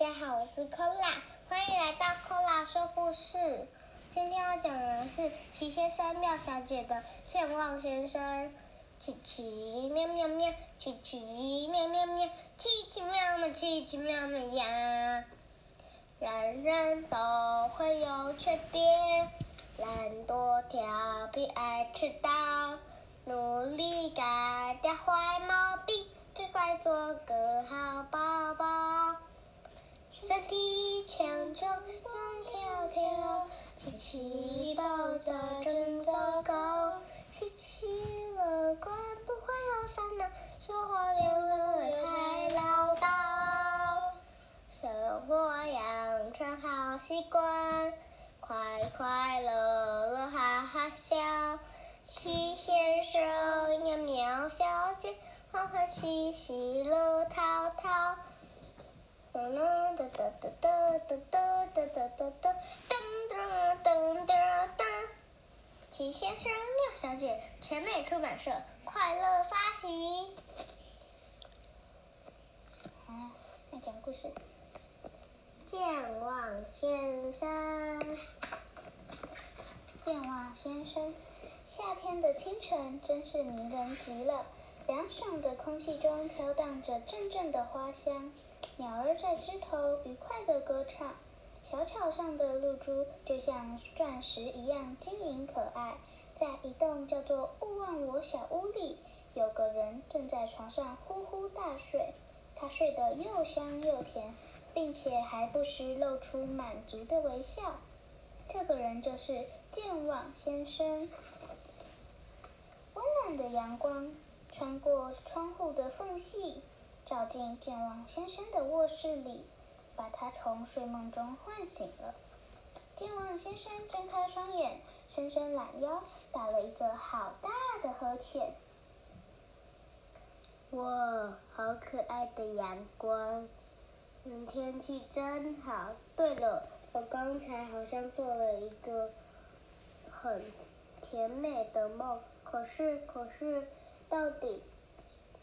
大家好，我是科拉，欢迎来到科拉说故事。今天要讲的是奇先生妙小姐的健忘先生。奇奇妙妙妙，奇奇妙妙妙，奇奇妙妙，奇奇妙妙呀！人人都会有缺点，懒惰、调皮、爱迟到，努力改掉坏毛病，乖乖做个蹦，蹦跳跳，奇奇暴躁真糟糕，奇奇乐观不会有烦恼，说话两人太唠叨。生活养成好习惯，快快乐乐哈哈笑。七先生呀，苗小姐，欢欢喜喜乐淘淘。噔噔噔噔噔噔噔噔噔噔噔噔噔噔噔。奇先生妙小姐，全美出版社快乐发行。好，来讲故事。健忘先生，健忘先生，夏天的清晨真是迷人极了。凉爽的空气中飘荡着阵阵的花香，鸟儿在枝头愉快地歌唱。小桥上的露珠就像钻石一样晶莹可爱。在一栋叫做“勿忘我”小屋里，有个人正在床上呼呼大睡。他睡得又香又甜，并且还不时露出满足的微笑。这个人就是健忘先生。温暖的阳光。穿过窗户的缝隙，照进健忘先生的卧室里，把他从睡梦中唤醒了。健忘先生睁开双眼，伸伸懒腰，打了一个好大的呵欠。哇，好可爱的阳光！嗯，天气真好。对了，我刚才好像做了一个很甜美的梦，可是，可是。到底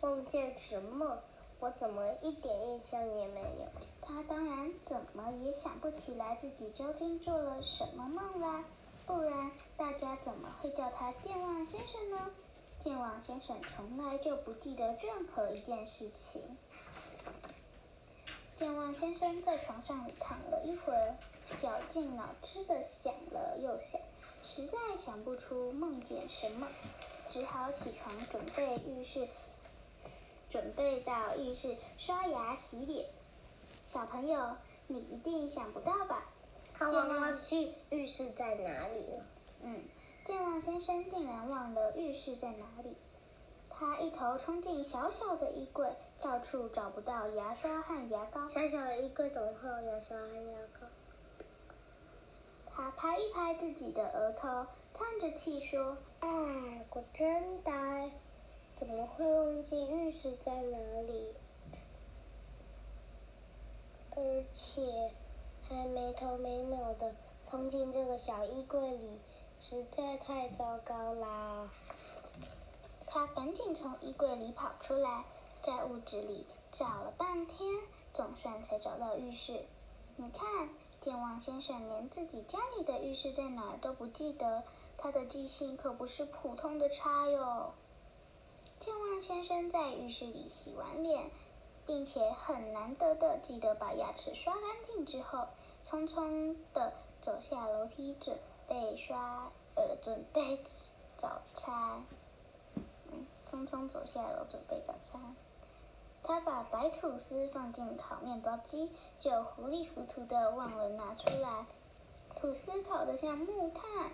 梦见什么？我怎么一点印象也没有？他当然怎么也想不起来自己究竟做了什么梦啦，不然大家怎么会叫他健忘先生呢？健忘先生从来就不记得任何一件事情。健忘先生在床上躺了一会儿，绞尽脑汁的想了又想，实在想不出梦见什么。只好起床，准备浴室，准备到浴室刷牙洗脸。小朋友，你一定想不到吧？他忘记浴室在哪里了。嗯，健忘先生竟然忘了浴室在哪里。他一头冲进小小的衣柜，到处找不到牙刷和牙膏。小小的衣柜怎么会有牙刷和牙膏？他拍一拍自己的额头，叹着气说：“哎，我真呆，怎么会忘记浴室在哪里？而且还没头没脑的冲进这个小衣柜里，实在太糟糕啦！”他赶紧从衣柜里跑出来，在屋子里找了半天，总算才找到浴室。你看。健忘先生连自己家里的浴室在哪儿都不记得，他的记性可不是普通的差哟。健忘先生在浴室里洗完脸，并且很难得的记得把牙齿刷干净之后，匆匆的走下楼梯，准备刷呃准备早餐。嗯，匆匆走下楼准备早餐。他把白吐司放进烤面包机，就糊里糊涂的忘了拿出来。吐司烤得像木炭。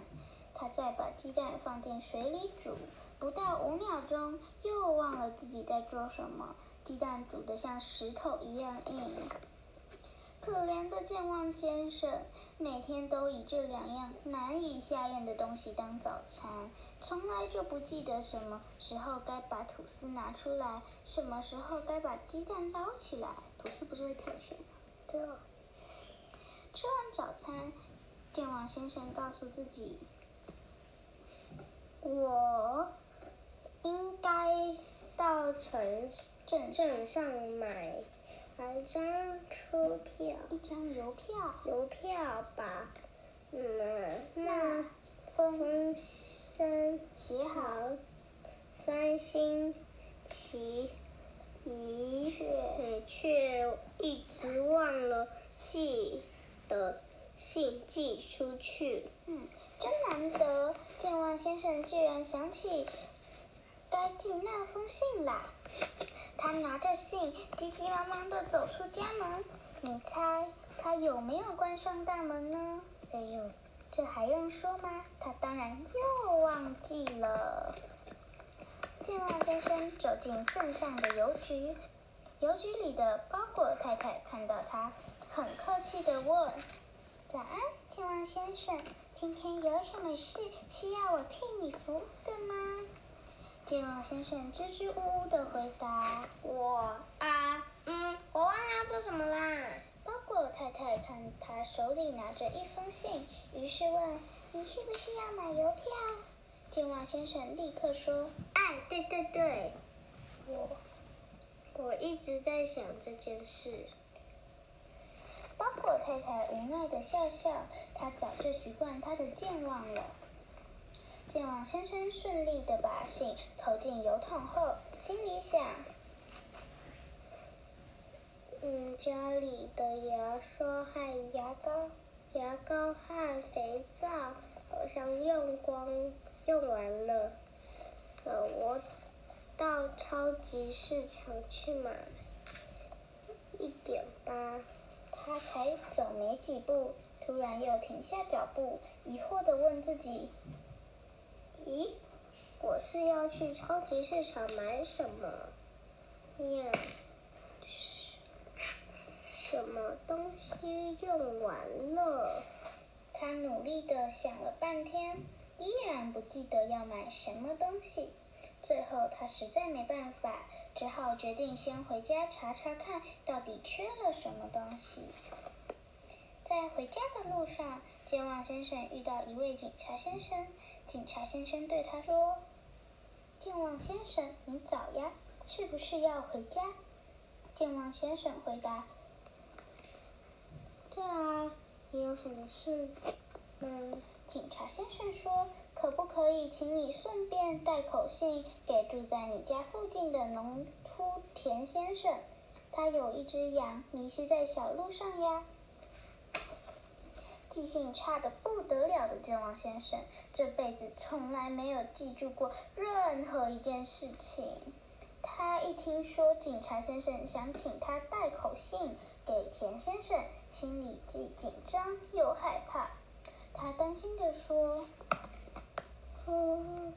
他再把鸡蛋放进水里煮，不到五秒钟，又忘了自己在做什么。鸡蛋煮得像石头一样硬。可怜的健忘先生，每天都以这两样难以下咽的东西当早餐。从来就不记得什么时候该把吐司拿出来，什么时候该把鸡蛋捞起来。吐司不是会跳起来吗？对哦。吃完早餐，健忘先生告诉自己：“我应该到城镇镇上买，买张车票，一张邮票，邮票把嗯那风声写好，三星期一却却一直忘了寄的信寄出去。嗯，真难得，健忘先生居然想起该寄那封信啦。他拿着信，急急忙忙地走出家门。你猜他有没有关上大门呢？哎呦，这还用说吗？他当然又忘记了。健忘先生走进镇上的邮局，邮局里的包裹太太看到他，很客气地问：“早安，健忘先生，今天有什么事需要我替你服务的吗？”健忘先生支支吾吾的回答我啊，嗯，我忘了要做什么啦。：“包裹太太看他手里拿着一封信，于是问：‘你是不是要买邮票？’健忘先生立刻说哎，对对对，：‘我。’我一直在想这件事。包裹太太无奈的笑笑，她早就习惯他的健忘了。健忘先生顺利的把信投进邮筒后，心里想：嗯，家里的牙刷和牙膏、牙膏和肥皂好像用光用完了。呃，我到超级市场去买一点吧。他才走没几步，突然又停下脚步，疑惑的问自己：咦，我是要去超级市场买什么呀？什么东西用完了？他努力地想了半天，依然不记得要买什么东西。最后，他实在没办法，只好决定先回家查查看，到底缺了什么东西。在回家的路上，健忘先生遇到一位警察先生。警察先生对他说：“健忘先生，你早呀，是不是要回家？”健忘先生回答对啊，你有什么事嗯？警察先生说：“可不可以请你顺便带口信给住在你家附近的农夫田先生？他有一只羊迷失在小路上呀。”性差的不得了的健忘先生，这辈子从来没有记住过任何一件事情。他一听说警察先生想请他带口信给田先生，心里既紧张又害怕。他担心地说，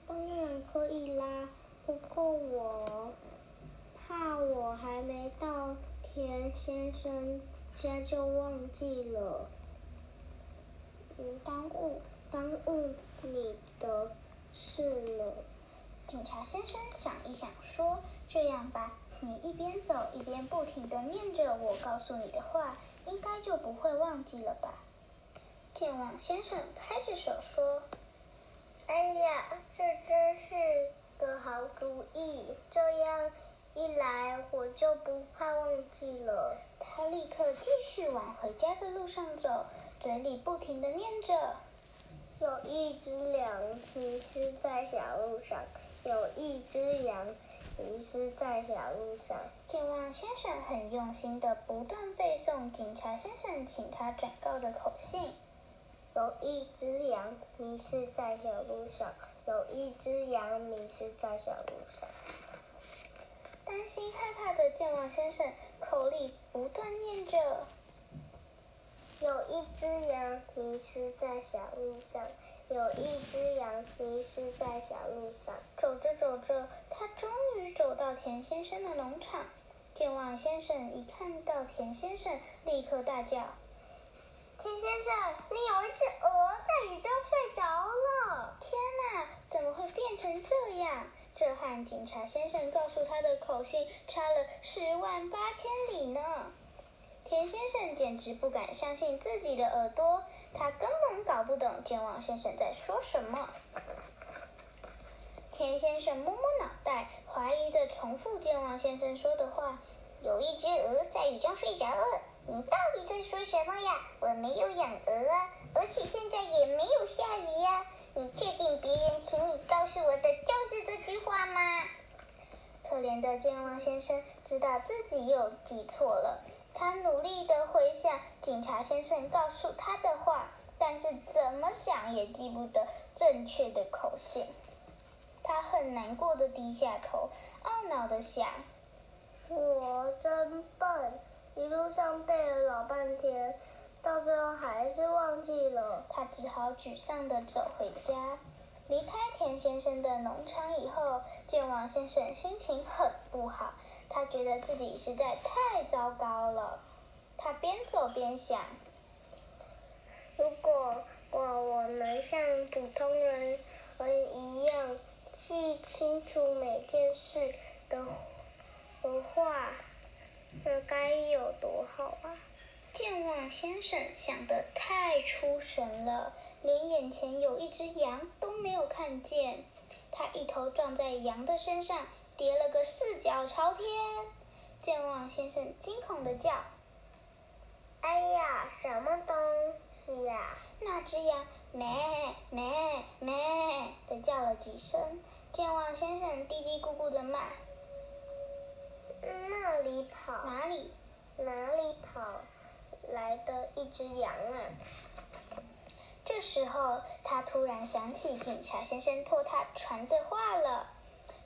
当然可以啦，不过我怕我还没到田先生家就忘记了，：“嗯，耽误。”耽误你的事了。警察先生想一想，说：“这样吧，你一边走一边不停地念着我告诉你的话，应该就不会忘记了吧？”健忘先生拍着手说哎呀，这真是个好主意！这样一来，我就不怕忘记了。：“他立刻继续往回家的路上走，嘴里不停地念着。”有一只羊迷失在小路上，有一只羊迷失在小路上。健忘先生很用心的不断背诵警察先生请他转告的口信。有一只羊迷失在小路上，有一只羊迷失在小路上。担心害怕的健忘先生口里不断念着。有一只羊迷失在小路上，有一只羊迷失在小路上。走着走着，他终于走到田先生的农场。健忘先生一看到田先生，立刻大叫田先生，你有一只鹅在雨中睡着了。：“天哪，怎么会变成这样？”这和警察先生告诉他的口信差了十万八千里呢。田先生简直不敢相信自己的耳朵，他根本搞不懂健忘先生在说什么。田先生摸摸脑袋，怀疑的重复健忘先生说的话：“有一只鹅在雨中睡着了。你到底在说什么呀？我没有养鹅啊，而且现在也没有下雨呀。你确定别人请你告诉我的就是这句话吗？可怜的健忘先生知道自己又记错了，他努力的回想警察先生告诉他的话，但是怎么想也记不得正确的口信。他很难过的低下头，懊恼的想：“我真笨，一路上背了老半天，到最后还是忘记了。”他只好沮丧的走回家。离开田先生的农场以后，健忘先生心情很不好，他觉得自己实在太糟糕了。他边走边想：如果我我能像普通人一样记清楚每件事的的话，那该有多好啊！健忘先生想得太出神了。连眼前有一只羊都没有看见，他一头撞在羊的身上，跌了个四脚朝天。健忘先生惊恐的叫：“哎呀，什么东西呀？”那只羊咩咩咩的叫了几声。健忘先生嘀嘀咕咕的骂：“那里跑？哪里？哪里跑来的一只羊啊？”这时候，他突然想起警察先生托他传的话了。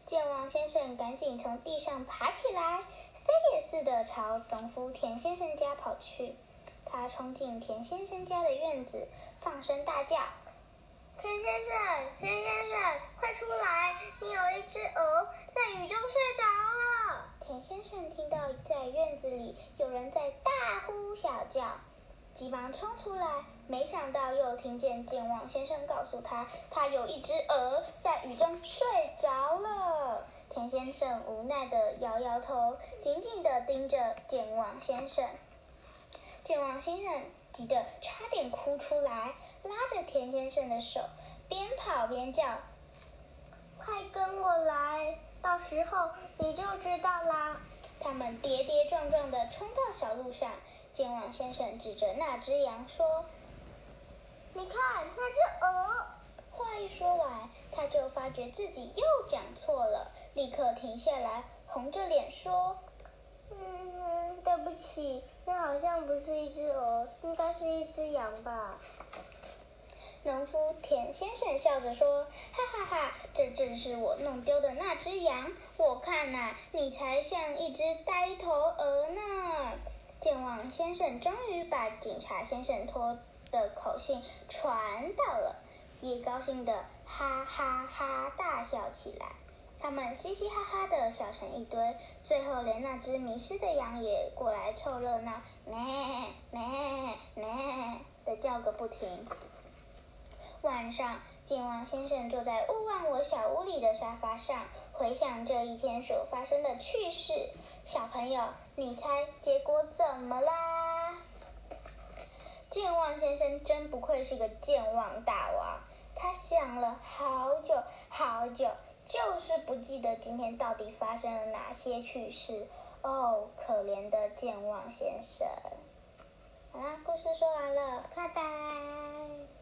健忘先生赶紧从地上爬起来，飞也似的朝农夫田先生家跑去。他冲进田先生家的院子，放声大叫：“田先生，田先生，快出来！你有一只鹅在雨中睡着了。”田先生听到在院子里有人在大呼小叫。急忙冲出来，没想到又听见健忘先生告诉他，他有一只鹅在雨中睡着了。田先生无奈的摇摇头，紧紧的盯着健忘先生。健忘先生急得差点哭出来，拉着田先生的手，边跑边叫：“快跟我来，到时候你就知道啦。”他们跌跌撞撞的冲到小路上。健忘先生指着那只羊说：“你看那只鹅。”话一说完，他就发觉自己又讲错了，立刻停下来，红着脸说：“嗯，对不起，那好像不是一只鹅，应该是一只羊吧。”农夫田先生笑着说：“哈哈哈，这正是我弄丢的那只羊。我看呐，你才像一只呆头鹅呢。”健忘先生终于把警察先生托的口信传到了，也高兴的哈哈哈大笑起来。他们嘻嘻哈哈的笑成一堆，最后连那只迷失的羊也过来凑热闹，咩咩咩的叫个不停。晚上，健忘先生坐在勿忘我小屋里的沙发上，回想这一天所发生的趣事。小朋友，你猜结果怎么啦？健忘先生真不愧是个健忘大王，他想了好久好久，就是不记得今天到底发生了哪些趣事。哦，可怜的健忘先生。好啦，故事说完了，拜拜。